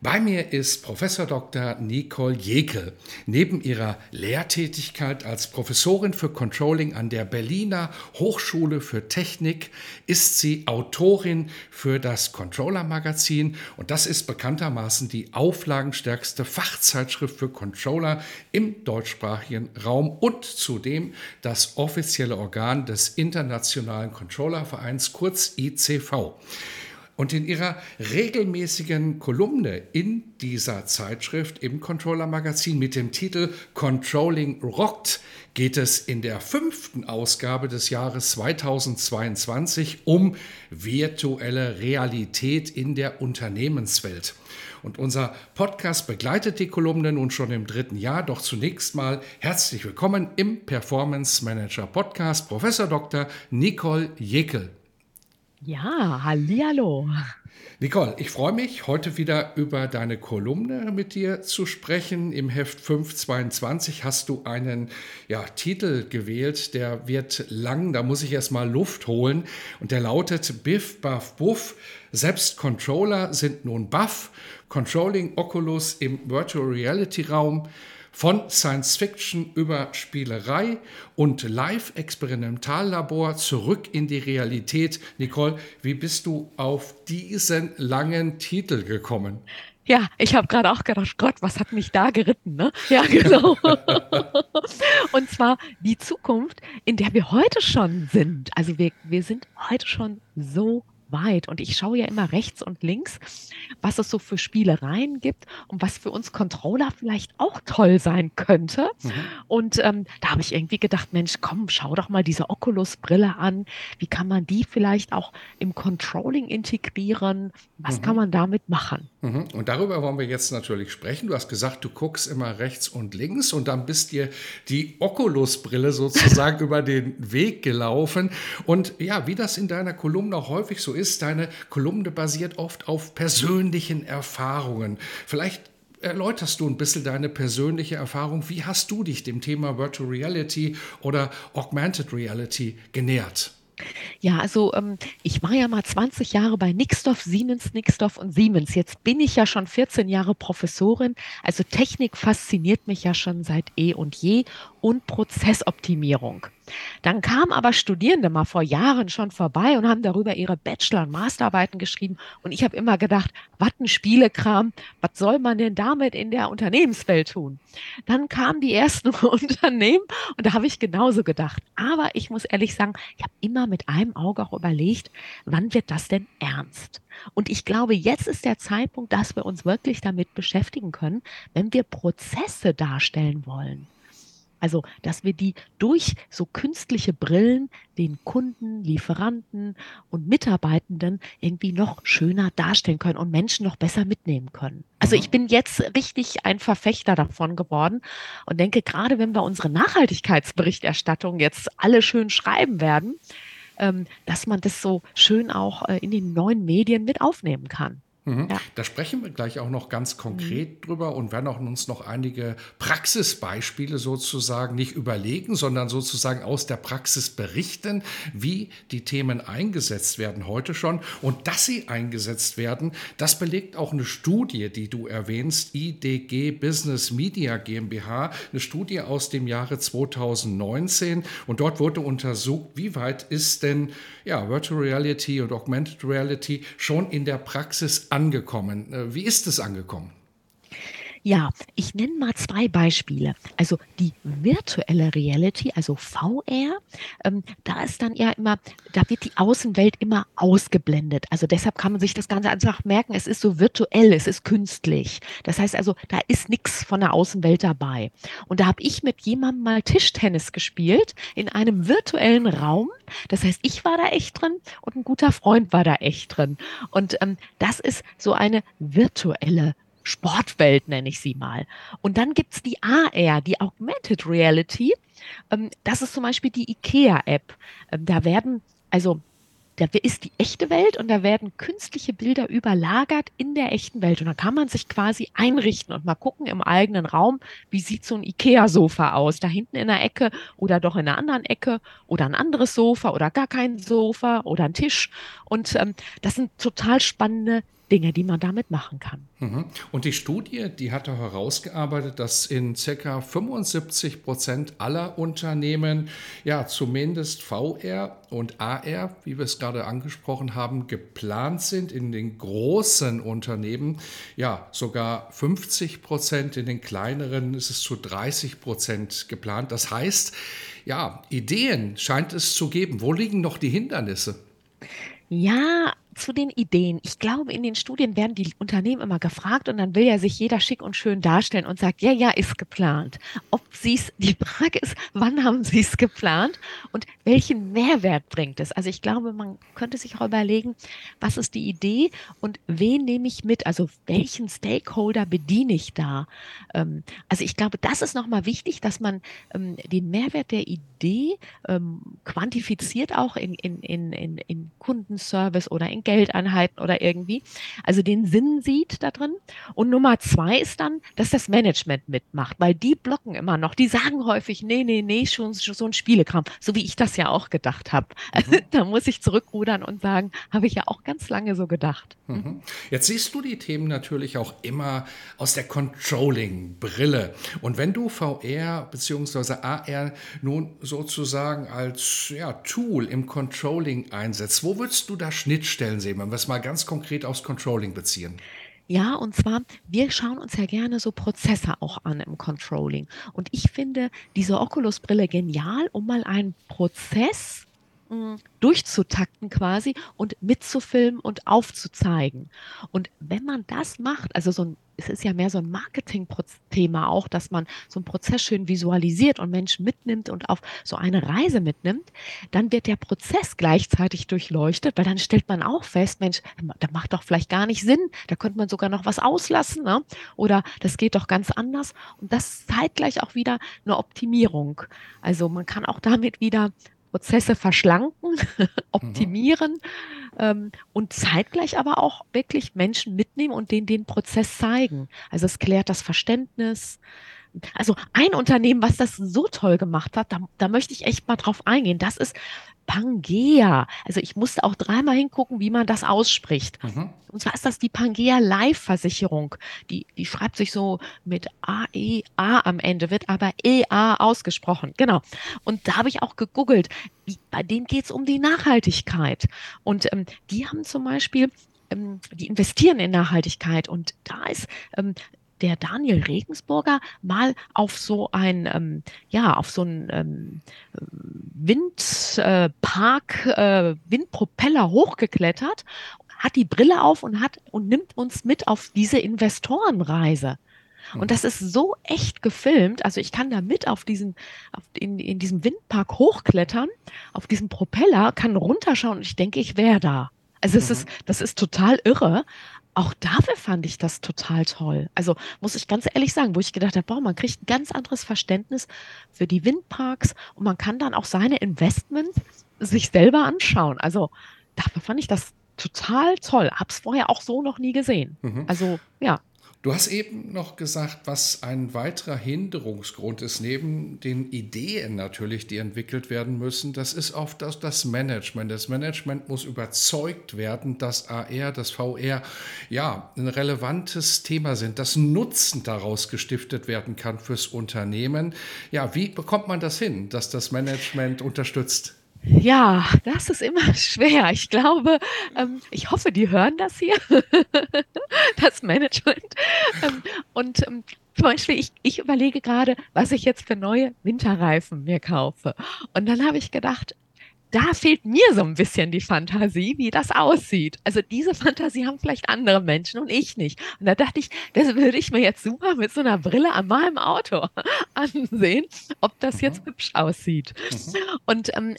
Bei mir ist Professor Dr. Nicole Jekel. Neben ihrer Lehrtätigkeit als Professorin für Controlling an der Berliner Hochschule für Technik ist sie Autorin für das Controller Magazin und das ist bekanntermaßen die auflagenstärkste Fachzeitschrift für Controller im deutschsprachigen Raum und zudem das offizielle Organ des Internationalen Controllervereins kurz ICV. Und in ihrer regelmäßigen Kolumne in dieser Zeitschrift im Controller Magazin mit dem Titel Controlling Rockt geht es in der fünften Ausgabe des Jahres 2022 um virtuelle Realität in der Unternehmenswelt. Und unser Podcast begleitet die Kolumne nun schon im dritten Jahr. Doch zunächst mal herzlich willkommen im Performance Manager Podcast, Professor Dr. Nicole Jekel. Ja, hallihallo. Nicole, ich freue mich, heute wieder über deine Kolumne mit dir zu sprechen. Im Heft 522 hast du einen ja, Titel gewählt, der wird lang, da muss ich erstmal Luft holen. Und der lautet Biff, Buff, Buff. Selbst Controller sind nun Buff. Controlling Oculus im Virtual Reality Raum von Science Fiction über Spielerei und Live-Experimentallabor zurück in die Realität. Nicole, wie bist du auf diesen langen Titel gekommen? Ja, ich habe gerade auch gedacht, Gott, was hat mich da geritten, ne? Ja, genau. und zwar die Zukunft, in der wir heute schon sind. Also wir, wir sind heute schon so weit. Und ich schaue ja immer rechts und links, was es so für Spielereien gibt und was für uns Controller vielleicht auch toll sein könnte. Mhm. Und ähm, da habe ich irgendwie gedacht, Mensch, komm, schau doch mal diese Oculus-Brille an. Wie kann man die vielleicht auch im Controlling integrieren? Was mhm. kann man damit machen? Mhm. Und darüber wollen wir jetzt natürlich sprechen. Du hast gesagt, du guckst immer rechts und links und dann bist dir die Oculus-Brille sozusagen über den Weg gelaufen. Und ja, wie das in deiner Kolumne auch häufig so ist, deine Kolumne basiert oft auf persönlichen Erfahrungen. Vielleicht erläuterst du ein bisschen deine persönliche Erfahrung. Wie hast du dich dem Thema Virtual Reality oder Augmented Reality genähert? Ja, also ähm, ich war ja mal 20 Jahre bei Nixdorf, Siemens, Nixdorf und Siemens. Jetzt bin ich ja schon 14 Jahre Professorin. Also Technik fasziniert mich ja schon seit eh und je und Prozessoptimierung. Dann kamen aber Studierende mal vor Jahren schon vorbei und haben darüber ihre Bachelor- und Masterarbeiten geschrieben. Und ich habe immer gedacht, was ein Spielekram, was soll man denn damit in der Unternehmenswelt tun? Dann kamen die ersten Unternehmen und da habe ich genauso gedacht. Aber ich muss ehrlich sagen, ich habe immer mit einem Auge auch überlegt, wann wird das denn ernst? Und ich glaube, jetzt ist der Zeitpunkt, dass wir uns wirklich damit beschäftigen können, wenn wir Prozesse darstellen wollen. Also, dass wir die durch so künstliche Brillen den Kunden, Lieferanten und Mitarbeitenden irgendwie noch schöner darstellen können und Menschen noch besser mitnehmen können. Also mhm. ich bin jetzt richtig ein Verfechter davon geworden und denke, gerade wenn wir unsere Nachhaltigkeitsberichterstattung jetzt alle schön schreiben werden, ähm, dass man das so schön auch äh, in den neuen Medien mit aufnehmen kann. Mhm. Ja. Da sprechen wir gleich auch noch ganz konkret mhm. drüber und werden auch uns noch einige Praxisbeispiele sozusagen nicht überlegen, sondern sozusagen aus der Praxis berichten, wie die Themen eingesetzt werden heute schon. Und dass sie eingesetzt werden, das belegt auch eine Studie, die du erwähnst, IDG Business Media GmbH, eine Studie aus dem Jahre 2019. Und dort wurde untersucht, wie weit ist denn ja, Virtual Reality und Augmented Reality schon in der Praxis angekommen. Äh, wie ist es angekommen? Ja, ich nenne mal zwei Beispiele. Also die virtuelle Reality, also VR, ähm, da ist dann ja immer, da wird die Außenwelt immer ausgeblendet. Also deshalb kann man sich das Ganze einfach merken, es ist so virtuell, es ist künstlich. Das heißt also, da ist nichts von der Außenwelt dabei. Und da habe ich mit jemandem mal Tischtennis gespielt in einem virtuellen Raum. Das heißt, ich war da echt drin und ein guter Freund war da echt drin. Und ähm, das ist so eine virtuelle Sportwelt, nenne ich sie mal. Und dann gibt es die AR, die Augmented Reality. Ähm, das ist zum Beispiel die IKEA-App. Ähm, da werden, also da ist die echte Welt und da werden künstliche Bilder überlagert in der echten Welt. Und da kann man sich quasi einrichten und mal gucken im eigenen Raum, wie sieht so ein IKEA-Sofa aus? Da hinten in der Ecke oder doch in einer anderen Ecke oder ein anderes Sofa oder gar kein Sofa oder ein Tisch. Und ähm, das sind total spannende Dinge, die man damit machen kann. Mhm. Und die Studie, die hat herausgearbeitet, dass in ca. 75 Prozent aller Unternehmen ja zumindest VR und AR, wie wir es gerade angesprochen haben, geplant sind. In den großen Unternehmen ja sogar 50 Prozent, in den kleineren ist es zu 30 Prozent geplant. Das heißt, ja, Ideen scheint es zu geben. Wo liegen noch die Hindernisse? Ja, zu den Ideen. Ich glaube, in den Studien werden die Unternehmen immer gefragt und dann will ja sich jeder schick und schön darstellen und sagt, ja, ja, ist geplant. Ob sie es, die Frage ist, wann haben sie es geplant und welchen Mehrwert bringt es? Also ich glaube, man könnte sich auch überlegen, was ist die Idee und wen nehme ich mit? Also welchen Stakeholder bediene ich da? Ähm, also ich glaube, das ist nochmal wichtig, dass man ähm, den Mehrwert der Idee ähm, quantifiziert auch in, in, in, in, in Kundenservice oder in Geldeinheiten oder irgendwie. Also den Sinn sieht da drin. Und Nummer zwei ist dann, dass das Management mitmacht, weil die blocken immer noch. Die sagen häufig, nee, nee, nee, schon, schon so ein Spielekram, so wie ich das ja auch gedacht habe. Mhm. da muss ich zurückrudern und sagen, habe ich ja auch ganz lange so gedacht. Mhm. Jetzt siehst du die Themen natürlich auch immer aus der Controlling-Brille. Und wenn du VR bzw. AR nun sozusagen als ja, Tool im Controlling einsetzt, wo würdest du da Schnittstellen Stellen sehen, wenn wir es mal ganz konkret aufs Controlling beziehen? Ja, und zwar, wir schauen uns ja gerne so Prozesse auch an im Controlling. Und ich finde diese Oculus-Brille genial, um mal einen Prozess durchzutakten quasi und mitzufilmen und aufzuzeigen. Und wenn man das macht, also so ein es ist ja mehr so ein Marketing-Thema auch, dass man so einen Prozess schön visualisiert und Menschen mitnimmt und auf so eine Reise mitnimmt, dann wird der Prozess gleichzeitig durchleuchtet, weil dann stellt man auch fest, Mensch, da macht doch vielleicht gar nicht Sinn, da könnte man sogar noch was auslassen ne? oder das geht doch ganz anders und das zeigt gleich auch wieder eine Optimierung. Also man kann auch damit wieder Prozesse verschlanken, optimieren mhm. ähm, und zeitgleich aber auch wirklich Menschen mitnehmen und denen den Prozess zeigen. Also es klärt das Verständnis. Also ein Unternehmen, was das so toll gemacht hat, da, da möchte ich echt mal drauf eingehen. Das ist Pangea. Also ich musste auch dreimal hingucken, wie man das ausspricht. Mhm. Und zwar ist das die Pangea Live-Versicherung. Die, die schreibt sich so mit A-E-A am Ende, wird aber E-A ausgesprochen. Genau. Und da habe ich auch gegoogelt. Bei denen geht es um die Nachhaltigkeit. Und ähm, die haben zum Beispiel ähm, die investieren in Nachhaltigkeit und da ist ähm, der Daniel Regensburger mal auf so ein, ähm, ja, auf so ein ähm, Windpark, äh, Windpropeller hochgeklettert, hat die Brille auf und hat und nimmt uns mit auf diese Investorenreise. Und mhm. das ist so echt gefilmt. Also ich kann da mit auf diesen, auf, in, in diesem Windpark hochklettern, auf diesem Propeller, kann runterschauen und ich denke, ich wäre da. Also es mhm. ist, das ist total irre auch dafür fand ich das total toll. Also muss ich ganz ehrlich sagen, wo ich gedacht habe, boah, man kriegt ein ganz anderes Verständnis für die Windparks und man kann dann auch seine Investments sich selber anschauen. Also dafür fand ich das total toll. Hab's vorher auch so noch nie gesehen. Mhm. Also ja. Du hast eben noch gesagt, was ein weiterer Hinderungsgrund ist, neben den Ideen natürlich, die entwickelt werden müssen, das ist oft das, das Management. Das Management muss überzeugt werden, dass AR, das VR, ja, ein relevantes Thema sind, dass Nutzen daraus gestiftet werden kann fürs Unternehmen. Ja, wie bekommt man das hin, dass das Management unterstützt? Ja, das ist immer schwer. Ich glaube, ähm, ich hoffe, die hören das hier, das Management. Ähm, und ähm, zum Beispiel, ich, ich überlege gerade, was ich jetzt für neue Winterreifen mir kaufe. Und dann habe ich gedacht, da fehlt mir so ein bisschen die Fantasie, wie das aussieht. Also diese Fantasie haben vielleicht andere Menschen und ich nicht. Und da dachte ich, das würde ich mir jetzt super mit so einer Brille an meinem Auto ansehen, ob das jetzt mhm. hübsch aussieht. Mhm. Und ähm,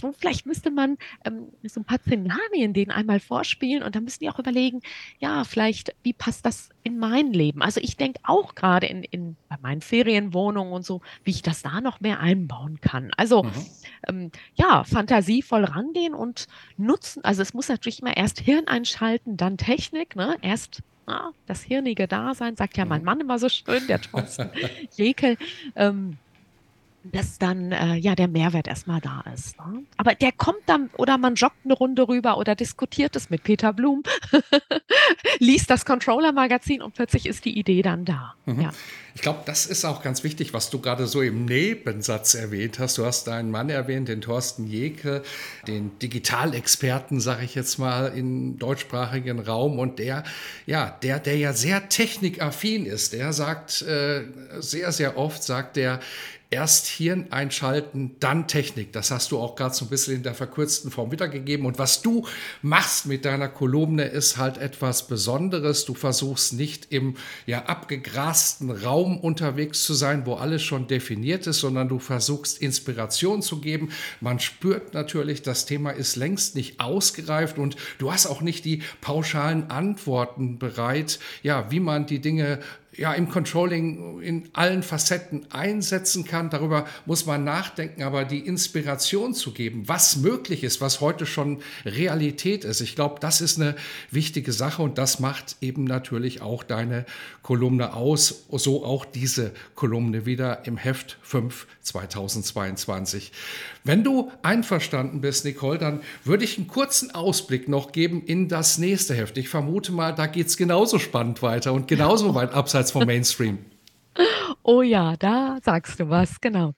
so vielleicht müsste man ähm, so ein paar Szenarien denen einmal vorspielen und dann müssen die auch überlegen, ja, vielleicht, wie passt das in mein Leben? Also ich denke auch gerade in, in meinen Ferienwohnungen und so, wie ich das da noch mehr einbauen kann. Also mhm. ähm, ja, fantasievoll rangehen und nutzen. Also es muss natürlich immer erst Hirn einschalten, dann Technik, ne? Erst ah, das hirnige Dasein, sagt ja mein mhm. Mann immer so schön, der Thorsten Jekel. Ähm, dass dann äh, ja der Mehrwert erstmal da ist. Ne? Aber der kommt dann, oder man joggt eine Runde rüber oder diskutiert es mit Peter Blum, liest das Controller-Magazin und plötzlich ist die Idee dann da. Mhm. Ja. Ich glaube, das ist auch ganz wichtig, was du gerade so im Nebensatz erwähnt hast. Du hast deinen Mann erwähnt, den Thorsten Jeke, den Digitalexperten, sage ich jetzt mal, im deutschsprachigen Raum. Und der, ja, der, der ja sehr technikaffin ist, der sagt äh, sehr, sehr oft, sagt der, erst Hirn einschalten, dann Technik. Das hast du auch gerade so ein bisschen in der verkürzten Form wiedergegeben. Und was du machst mit deiner Kolumne ist halt etwas Besonderes. Du versuchst nicht im ja abgegrasten Raum unterwegs zu sein, wo alles schon definiert ist, sondern du versuchst Inspiration zu geben. Man spürt natürlich, das Thema ist längst nicht ausgereift und du hast auch nicht die pauschalen Antworten bereit, ja, wie man die Dinge ja, im Controlling in allen Facetten einsetzen kann. Darüber muss man nachdenken, aber die Inspiration zu geben, was möglich ist, was heute schon Realität ist. Ich glaube, das ist eine wichtige Sache und das macht eben natürlich auch deine Kolumne aus. So auch diese Kolumne wieder im Heft 5 2022. Wenn du einverstanden bist, Nicole, dann würde ich einen kurzen Ausblick noch geben in das nächste Heft. Ich vermute mal, da geht es genauso spannend weiter und genauso weit abseits vom Mainstream. Oh ja, da sagst du was, genau.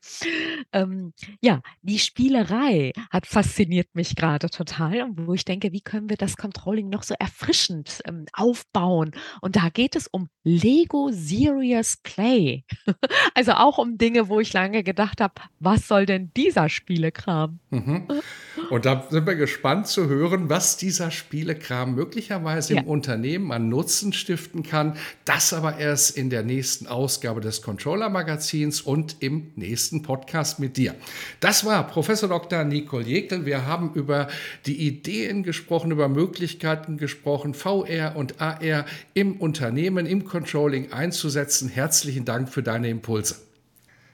Ähm, ja, die Spielerei hat fasziniert mich gerade total und wo ich denke, wie können wir das Controlling noch so erfrischend ähm, aufbauen? Und da geht es um Lego Serious Play. also auch um Dinge, wo ich lange gedacht habe, was soll denn dieser Spielekram? Mhm. Und da sind wir gespannt zu hören, was dieser Spielekram möglicherweise ja. im Unternehmen an Nutzen stiften kann. Das aber erst in der nächsten Ausgabe des Controller Magazins und im nächsten Podcast mit dir. Das war Professor Dr. Nicole Jekel. Wir haben über die Ideen gesprochen, über Möglichkeiten gesprochen, VR und AR im Unternehmen, im Controlling einzusetzen. Herzlichen Dank für deine Impulse.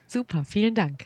Super, vielen Dank.